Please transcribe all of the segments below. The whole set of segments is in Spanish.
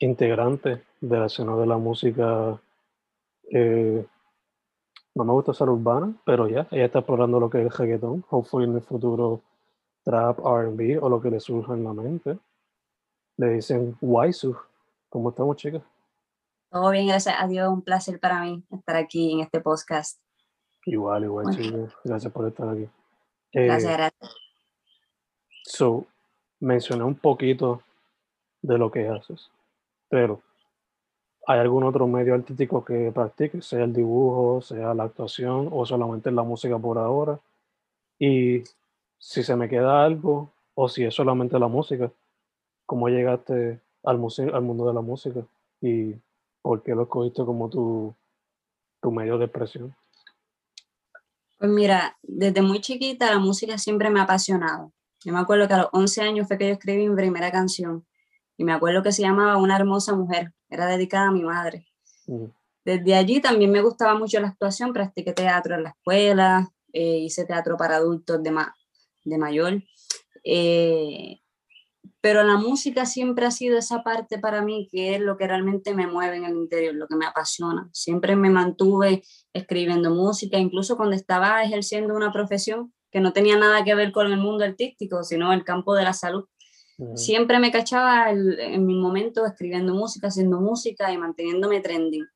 integrante de la escena de la música, eh, no me gusta ser urbana, pero ya, ella está explorando lo que es el reggaetón, hopefully en el futuro trap, R&B o lo que le surja en la mente. Le dicen Waisu. ¿Cómo estamos, chicas? Todo bien, gracias a Dios, un placer para mí estar aquí en este podcast. Igual, igual, bueno. chicas. Gracias por estar aquí. Gracias, eh, gracias. So, mencioné un poquito de lo que haces, pero ¿hay algún otro medio artístico que practiques, sea el dibujo, sea la actuación o solamente la música por ahora? Y si se me queda algo o si es solamente la música, ¿cómo llegaste al, al mundo de la música? ¿Y por qué lo escogiste como tu, tu medio de expresión? Pues mira, desde muy chiquita la música siempre me ha apasionado. Yo me acuerdo que a los 11 años fue que yo escribí mi primera canción y me acuerdo que se llamaba Una hermosa mujer, era dedicada a mi madre. Desde allí también me gustaba mucho la actuación, practiqué teatro en la escuela, eh, hice teatro para adultos de, ma de mayor. Eh, pero la música siempre ha sido esa parte para mí que es lo que realmente me mueve en el interior, lo que me apasiona. Siempre me mantuve escribiendo música, incluso cuando estaba ejerciendo una profesión que no tenía nada que ver con el mundo artístico, sino el campo de la salud. Siempre me cachaba en mi momento escribiendo música, haciendo música y manteniéndome trending.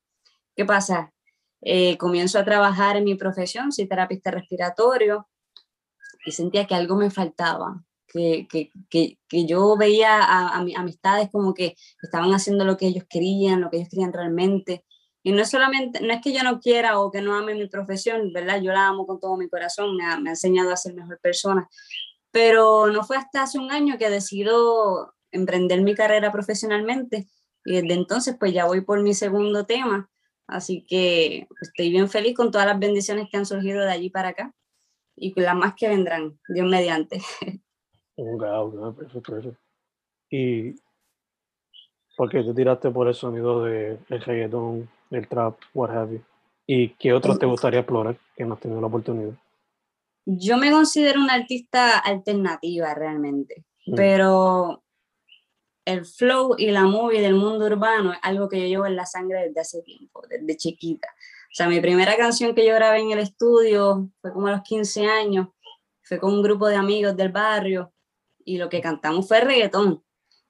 ¿Qué pasa? Eh, comienzo a trabajar en mi profesión, soy terapista respiratorio, y sentía que algo me faltaba, que, que, que, yo veía a, a mis amistades como que estaban haciendo lo que ellos querían, lo que ellos querían realmente. Y no es solamente, no es que yo no quiera o que no ame mi profesión, ¿verdad? Yo la amo con todo mi corazón, me ha, me ha enseñado a ser mejor persona, pero no fue hasta hace un año que decido emprender mi carrera profesionalmente y desde entonces pues ya voy por mi segundo tema, así que estoy bien feliz con todas las bendiciones que han surgido de allí para acá y con las más que vendrán, Dios mediante. Wow, perfecto. Y porque te tiraste por el sonido del de reggaetón, el trap, what have you. ¿Y qué otros te gustaría explorar que no has tenido la oportunidad? Yo me considero una artista alternativa realmente, mm. pero el flow y la movie del mundo urbano es algo que yo llevo en la sangre desde hace tiempo, desde chiquita. O sea, mi primera canción que yo grabé en el estudio fue como a los 15 años, fue con un grupo de amigos del barrio y lo que cantamos fue reggaetón.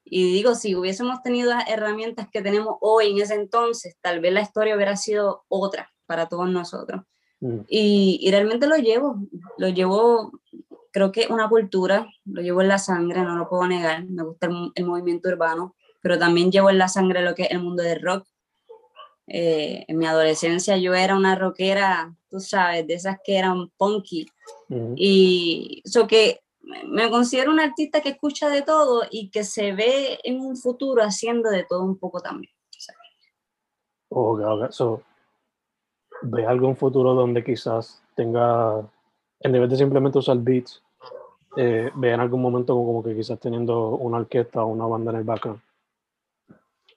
Y digo, si hubiésemos tenido las herramientas que tenemos hoy en ese entonces, tal vez la historia hubiera sido otra para todos nosotros. Mm. Y, y, realmente lo llevo, lo llevo, creo que una cultura, lo llevo en la sangre, no lo puedo negar, me gusta el, el movimiento urbano, pero también llevo en la sangre lo que es el mundo del rock. Eh, en mi adolescencia yo era una rockera, tú sabes, de esas que eran punky. Mm. Y eso que me considero una artista que escucha de todo y que se ve en un futuro haciendo de todo un poco también. Ok, ok. So, ¿Ve algún futuro donde quizás tenga, en vez de simplemente usar beats, eh, ve en algún momento como, que quizás teniendo una orquesta o una banda en el background?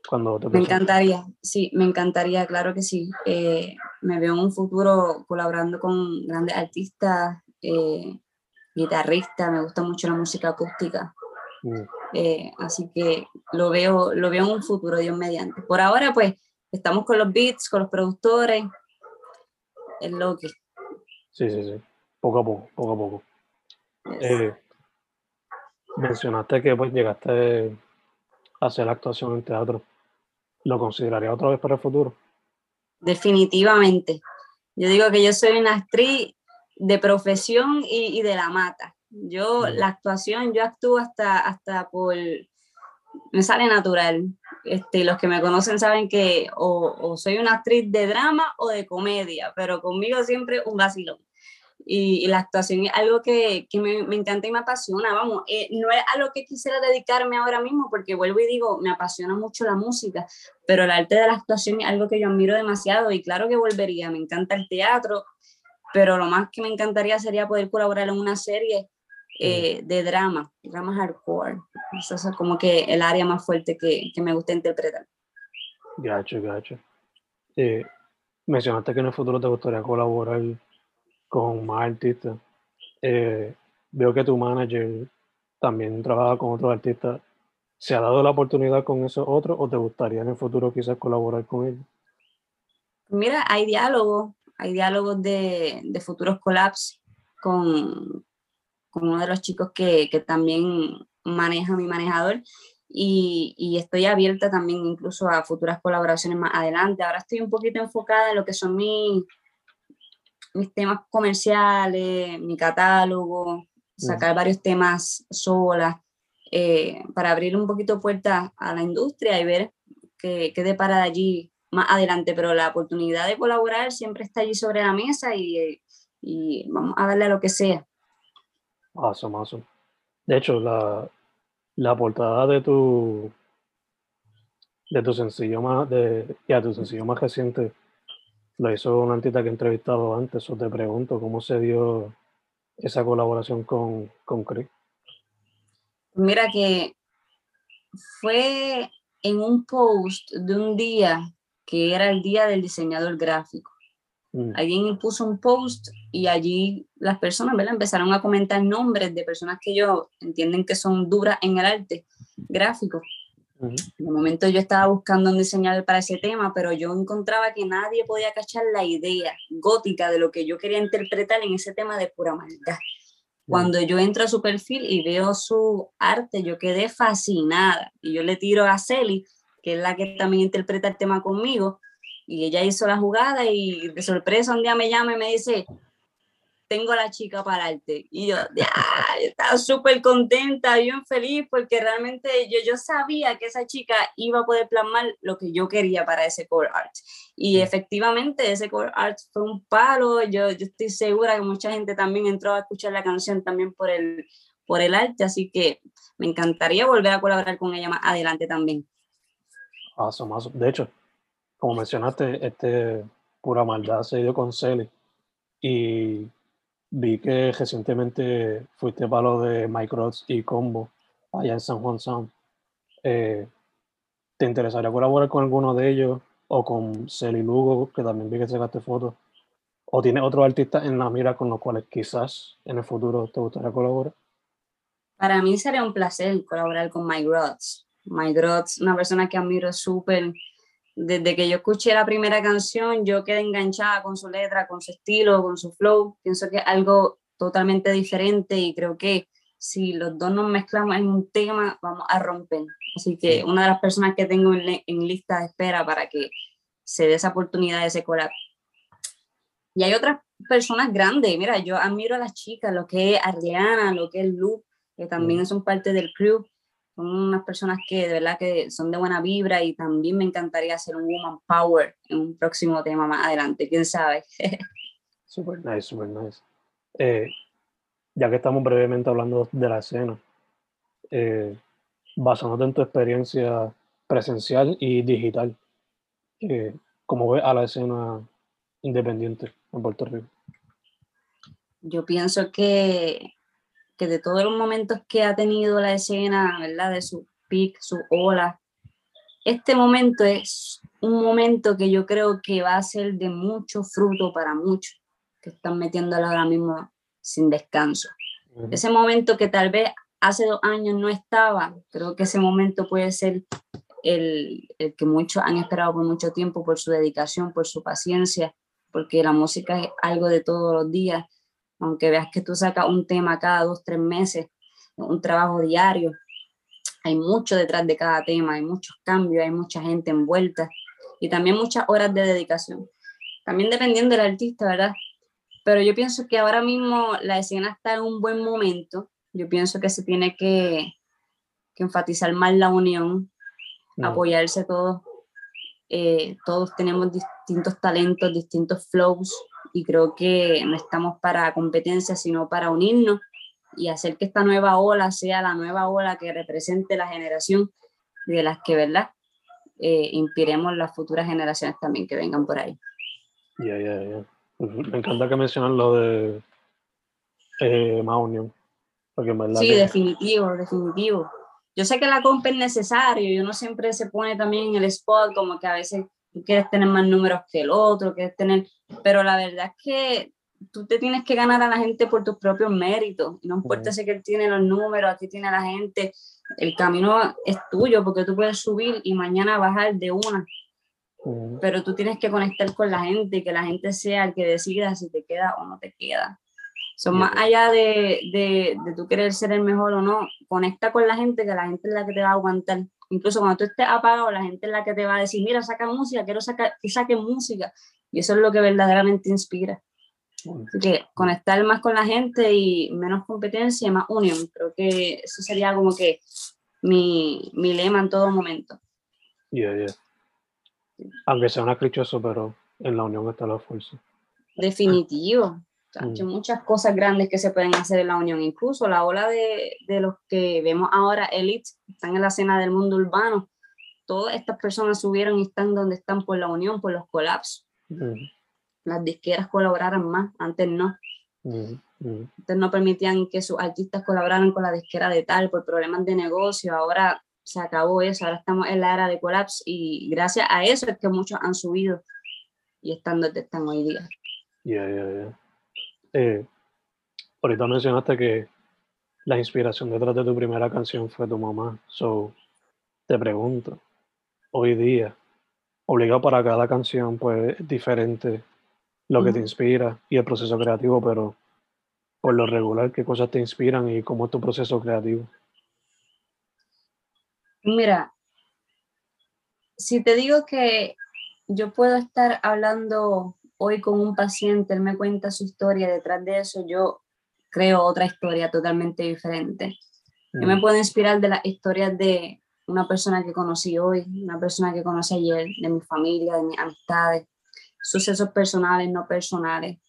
Cuando te Me encantaría, sí, me encantaría, claro que sí. Eh, me veo en un futuro colaborando con grandes artistas, eh, guitarristas, me gusta mucho la música acústica, Mm, eh, así que lo veo, lo veo en un futuro, Dios mediante. Por ahora, pues, estamos con los beats, con los productores, es lo que... Sí, sí, sí. Poco a poco, poco a poco. Eh, mencionaste que pues llegaste a hacer actuación en teatro. ¿Lo consideraría otra vez para el futuro? Definitivamente. Yo digo que yo soy una actriz de profesión y, y de la mata. Yo, la actuación, yo actúo hasta, hasta por, me sale natural. Este, los que me conocen saben que o, soy una actriz de drama o de comedia, pero conmigo siempre un vacilón. Y, la actuación es algo que, que me, me encanta y me apasiona, vamos, eh, no es a lo que quisiera dedicarme ahora mismo, porque vuelvo y digo, me apasiona mucho la música, pero el arte de la actuación es algo que yo admiro demasiado y claro que volvería, me encanta el teatro, pero lo más que me encantaría sería poder colaborar en una serie eh, de drama, drama hardcore. Eso es como que el área más fuerte que, que me gusta interpretar. Gacho, gacho. Eh, mencionaste que en el futuro te gustaría colaborar con más artistas. Eh, veo que tu manager también trabaja con otros artistas. ¿Se ha dado la oportunidad con esos otros o te gustaría en el futuro quizás colaborar con ellos? Mira, hay diálogos, hay diálogos de, de futuros collabs con, con uno de los chicos que, que también maneja mi manejador y, y estoy abierta también incluso a futuras colaboraciones más adelante. Ahora estoy un poquito enfocada en lo que son mis, mis temas comerciales, mi catálogo, sacar varios temas sola, eh, para abrir un poquito puertas a la industria y ver qué, qué depara de allí más adelante, pero la oportunidad de colaborar siempre está allí sobre la mesa y, y vamos a darle a lo que sea. Awesome, awesome. De hecho, la, la portada de tu de tu sencillo más de ya tu sencillo más reciente lo hizo una artista que he entrevistado antes, o te pregunto cómo se dio esa colaboración con, con Chris. Mira que fue en un post de un día que era el día del diseñador gráfico. Mm, Alguien puso un post y allí las personas ¿verdad? empezaron a comentar nombres de personas que ellos entienden que son duras en el arte gráfico. ujú, De momento yo estaba buscando un diseñador para ese tema, pero yo encontraba que nadie podía cachar la idea gótica de lo que yo quería interpretar en ese tema de pura maldad. Cuando yo entro a su perfil y veo su arte, yo quedé fascinada. Y yo le tiro a Celi, que es la que también interpreta el tema conmigo, y ella hizo la jugada y de sorpresa un día me llama y me dice, tengo a la chica para arte. Y yo, ya, yo estaba súper contenta, bien feliz, porque realmente yo, yo sabía que esa chica iba a poder plasmar lo que yo quería para ese core art. Y efectivamente ese core art fue un palo, yo, yo estoy segura que mucha gente también entró a escuchar la canción también por el, por el arte, así que me encantaría volver a colaborar con ella más adelante también. awesome, awesome. De hecho, como mencionaste, este pura maldad se dio con Celi y vi que recientemente fuiste para lo de Mike Rods y Combo allá en San Juan Sound. Eh, ¿Te interesaría colaborar con alguno de ellos o con Celi Lugo, que también vi que sacaste fotos? ¿O tienes otros artistas en la mira con los cuales quizás en el futuro te gustaría colaborar? Para mí sería un placer colaborar con Mike Rods. Mike Rods, una persona que admiro súper. Desde que yo escuché la primera canción, yo quedé enganchada con su letra, con su estilo, con su flow. Pienso que es algo totalmente diferente y creo que si los dos nos mezclamos en un tema, vamos a romper. Así que una de las personas que tengo en, lista de espera para que se dé esa oportunidad de ese collab. Y hay otras personas grandes. Mira, yo admiro a las chicas, lo que es Ariana, lo que es Luke, que también son parte del crew. Son unas personas que de verdad que son de buena vibra y también me encantaría hacer un Woman Power en un próximo tema más adelante, quién sabe. Super nice, super nice. Eh, ya que estamos brevemente hablando de la escena, eh, basándote en tu experiencia presencial y digital, eh, ¿cómo ves a la escena independiente en Puerto Rico? Yo pienso que, que de todos los momentos que ha tenido la escena, ¿verdad? De su peak, su ola, este momento es un momento que yo creo que va a ser de mucho fruto para muchos que están metiéndolo ahora mismo sin descanso. Ese momento que tal vez hace dos años no estaba, creo que ese momento puede ser el, el, que muchos han esperado por mucho tiempo, por su dedicación, por su paciencia, porque la música es algo de todos los días, aunque veas que tú sacas un tema cada dos, tres meses, un trabajo diario, hay mucho detrás de cada tema, hay muchos cambios, hay mucha gente envuelta y también muchas horas de dedicación. También dependiendo del artista, ¿verdad? Pero yo pienso que ahora mismo la escena está en un buen momento. Yo pienso que se tiene que, que enfatizar más la unión, apoyarse todos. Eh, todos tenemos distintos talentos, distintos flows y creo que no estamos para competencia, sino para unirnos y hacer que esta nueva ola sea la nueva ola que represente la generación de las que, ¿verdad? Eh, inspiremos las futuras generaciones también que vengan por ahí. Ya, ya, ya. Me encanta que mencionan lo de eh, más unión. Porque sí, definitivo, definitivo. Yo sé que la compra es necesario y uno siempre se pone también en el spot como que a veces tú quieres tener más números que el otro, quieres tener, pero la verdad es que tú te tienes que ganar a la gente por tus propios méritos. No importa si que él tiene los números, aquí tiene la gente, el camino es tuyo porque tú puedes subir y mañana bajar de una. Pero tú tienes que conectar con la gente y que la gente sea el que decida si te queda o no te queda. Son más allá de, de, de tú querer ser el mejor o no, conecta con la gente, que la gente es la que te va a aguantar. Incluso cuando tú estés apagado, la gente es la que te va a decir, mira, saca música, quiero sacar, que saque música. Y eso es lo que verdaderamente inspira que conectar más con la gente y menos competencia y más unión. Creo que eso sería como que mi, mi lema en todo momento. Yeah, yeah. Aunque sea una clichoso, pero en la unión está la fuerza. Definitivo. Hay mm. muchas cosas grandes que se pueden hacer en la unión. Incluso la ola de, de los que vemos ahora, elites, están en la escena del mundo urbano. Todas estas personas subieron y están donde están por la unión, por los colapsos. Mm las disqueras colaboraran más, antes no. Antes no permitían que sus artistas colaboraran con la disquera de tal por problemas de negocio, ahora se acabó eso, ahora estamos en la era de colapso y gracias a eso es que muchos han subido y están donde están hoy día. Ya, ya, ya. Eh, ahorita mencionaste que la inspiración detrás de tu primera canción fue tu mamá. So, te pregunto, hoy día, obligado para cada canción, pues diferente lo que te inspira y el proceso creativo, pero por lo regular, ¿qué cosas te inspiran y cómo es tu proceso creativo? Mira, si te digo que yo puedo estar hablando hoy con un paciente, él me cuenta su historia, detrás de eso yo creo otra historia totalmente diferente. Yo me mm. puedo inspirar de las historias de una persona que conocí hoy, una persona que conocí ayer, de mi familia, de mis amistades, sucesos personales, no personales.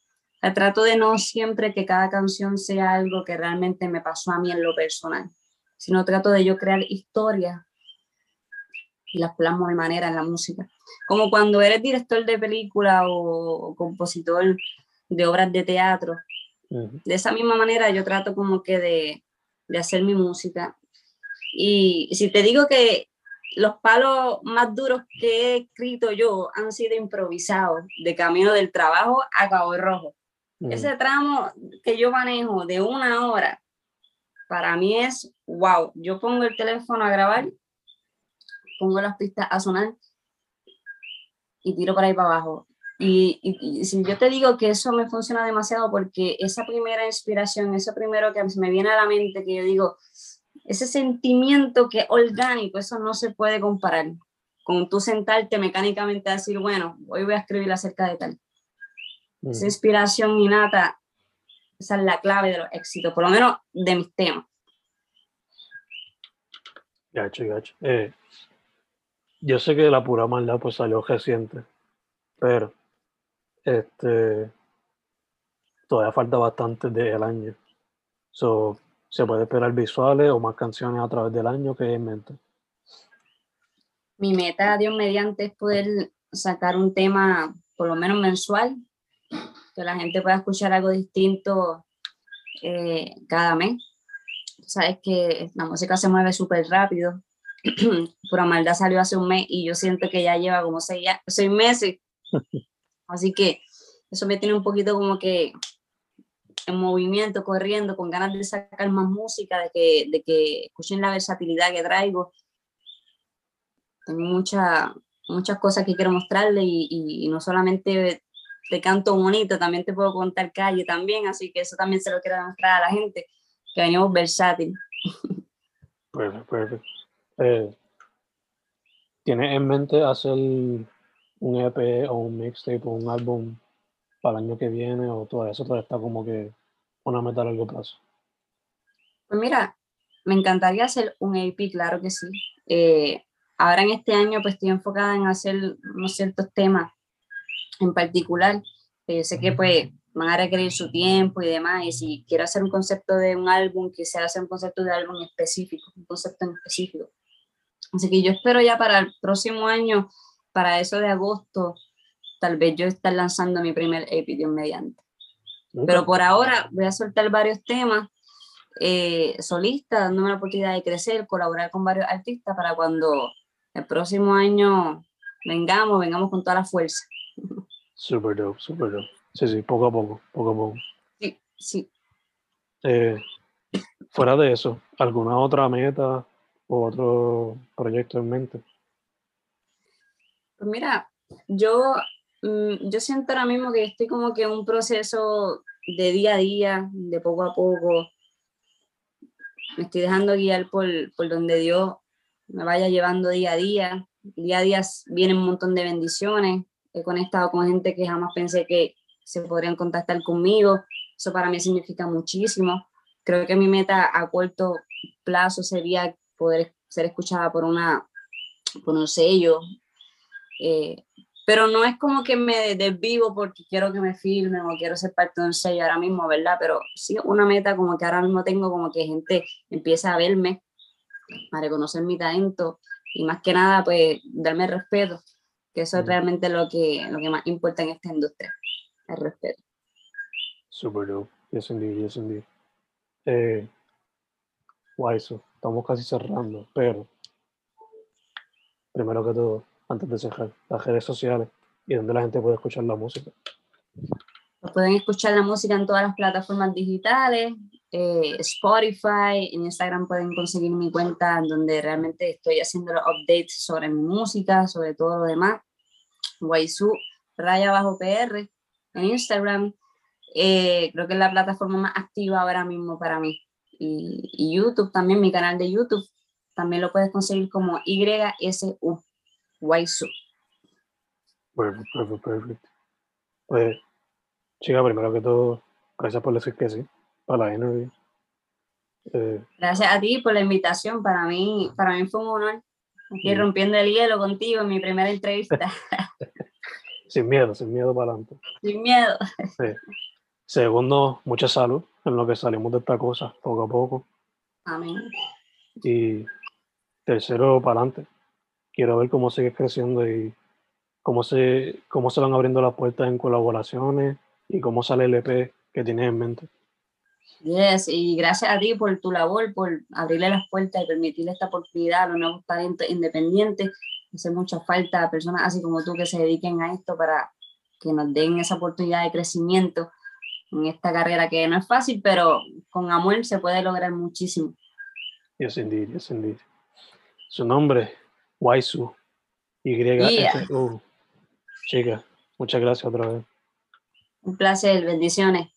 trato de no siempre que cada canción sea algo que realmente me pasó a mí en lo personal, sino trato de yo crear historias y las plasmo de manera en la música. Como cuando eres director de película o, compositor de obras de teatro. De esa misma manera yo trato como que de, de hacer mi música. Y si te digo que los palos más duros que he escrito yo han sido improvisados, de camino del trabajo a Cabo Rojo. Mm. Ese tramo que yo manejo de una hora, para mí es wow. Yo pongo el teléfono a grabar, pongo las pistas a sonar y tiro por ahí para abajo. Y, y, si yo te digo que eso me funciona demasiado porque esa primera inspiración, eso primero que me viene a la mente, que yo digo, ese sentimiento que es orgánico, eso no se puede comparar con tú sentarte mecánicamente a decir, bueno, hoy voy a escribir acerca de tal. Esa mm. inspiración innata, esa es la clave de los éxitos, por lo menos de mis temas. Gacho, gacho. Eh, yo sé que la pura maldad pues salió reciente, pero este todavía falta bastante del año. So, ¿Se puede esperar visuales o más canciones a través del año que en mente? Mi meta, Dios mediante, es poder sacar un tema por lo menos mensual, que la gente pueda escuchar algo distinto eh, cada mes. Sabes que la música se mueve súper rápido Pura Maldad salió hace un mes y yo siento que ya lleva como seis, seis meses. Así que eso me tiene un poquito como que en movimiento, corriendo, con ganas de sacar más música, de que, de que escuchen la versatilidad que traigo. Tengo mucha, muchas cosas que quiero mostrarle y, y, no solamente te canto bonito, también te puedo contar calle también, así que eso también se lo quiero demostrar a la gente, que venimos versátil. Perfecto, perfecto. Eh, ¿Tienes en mente hacer un EP o un mixtape o un álbum para el año que viene o todo eso todavía está como que una meta a largo plazo? Pues mira, me encantaría hacer un EP, claro que sí. Eh, ahora en este año pues estoy enfocada en hacer unos ciertos temas en particular. yo sé que pues van a requerir su tiempo y demás, y si quiero hacer un concepto de un álbum, quisiera hacer un concepto de álbum específico, un concepto en específico. Así que yo espero ya para el próximo año, para eso de agosto, tal vez yo estar lanzando mi primer EP mediante. Pero por ahora voy a soltar varios temas eh, solistas, dándome la oportunidad de crecer, colaborar con varios artistas para cuando el próximo año vengamos, vengamos con toda la fuerza. Super dope, super dope. Sí, sí, poco a poco, poco a poco. Sí, sí. Eh, fuera de eso, ¿alguna otra meta o otro proyecto en mente? Pues mira, yo, mm, yo siento ahora mismo que estoy como que en un proceso de día a día, de poco a poco. Me estoy dejando guiar por, por donde Dios me vaya llevando día a día. Día a día vienen un montón de bendiciones. He conectado con gente que jamás pensé que se podrían contactar conmigo. Eso para mí significa muchísimo. Creo que mi meta a corto plazo sería poder ser escuchada por, una, por un sello. Eh, pero no es como que me desvivo porque quiero que me filmen o quiero ser parte de un sello ahora mismo, ¿verdad? Pero sí una meta como que ahora mismo tengo como que gente empieza a verme, a reconocer mi talento y más que nada pues darme respeto, que eso es realmente lo que, lo que más importa en esta industria, el respeto. Super dope, yes indeed, yes indeed. Eh, eso estamos casi cerrando, pero primero que todo, antes de cerrar, las redes sociales y donde la gente puede escuchar la música. Pueden escuchar la música en todas las plataformas digitales, eh, Spotify, en Instagram pueden conseguir mi cuenta donde realmente estoy haciendo los updates sobre mi música, sobre todo lo demás. Waisu, raya bajo PR, en Instagram. Eh, creo que es la plataforma más activa ahora mismo para mí. Y, y, YouTube también, mi canal de YouTube, también lo puedes conseguir como YSU, Waisu. Perfecto, perfecto. Pues, chica, primero que todo, gracias por decir que sí para la interview. Eh, Gracias a ti por la invitación. Para mí, para mí fue un honor. Aquí rompiendo el hielo contigo en mi primera entrevista. sin miedo, sin miedo para adelante. Sin miedo. Segundo, mucha salud en lo que salimos de esta cosa, poco a poco. Amén. Y tercero, para adelante. Quiero ver cómo sigues creciendo y cómo se, cómo se van abriendo las puertas en colaboraciones y cómo sale el EP que tienes en mente. Yes, y gracias a ti por tu labor, por abrirle las puertas y permitirle esta oportunidad a los nuevos talentos independientes. Hace mucha falta a personas así como tú que se dediquen a esto para que nos den esa oportunidad de crecimiento en esta carrera que no es fácil, pero con amor se puede lograr muchísimo. Yes, indeed, yes, indeed. Su nombre, Waisu, Y-S-U. Chica, muchas gracias otra vez. Un placer, bendiciones.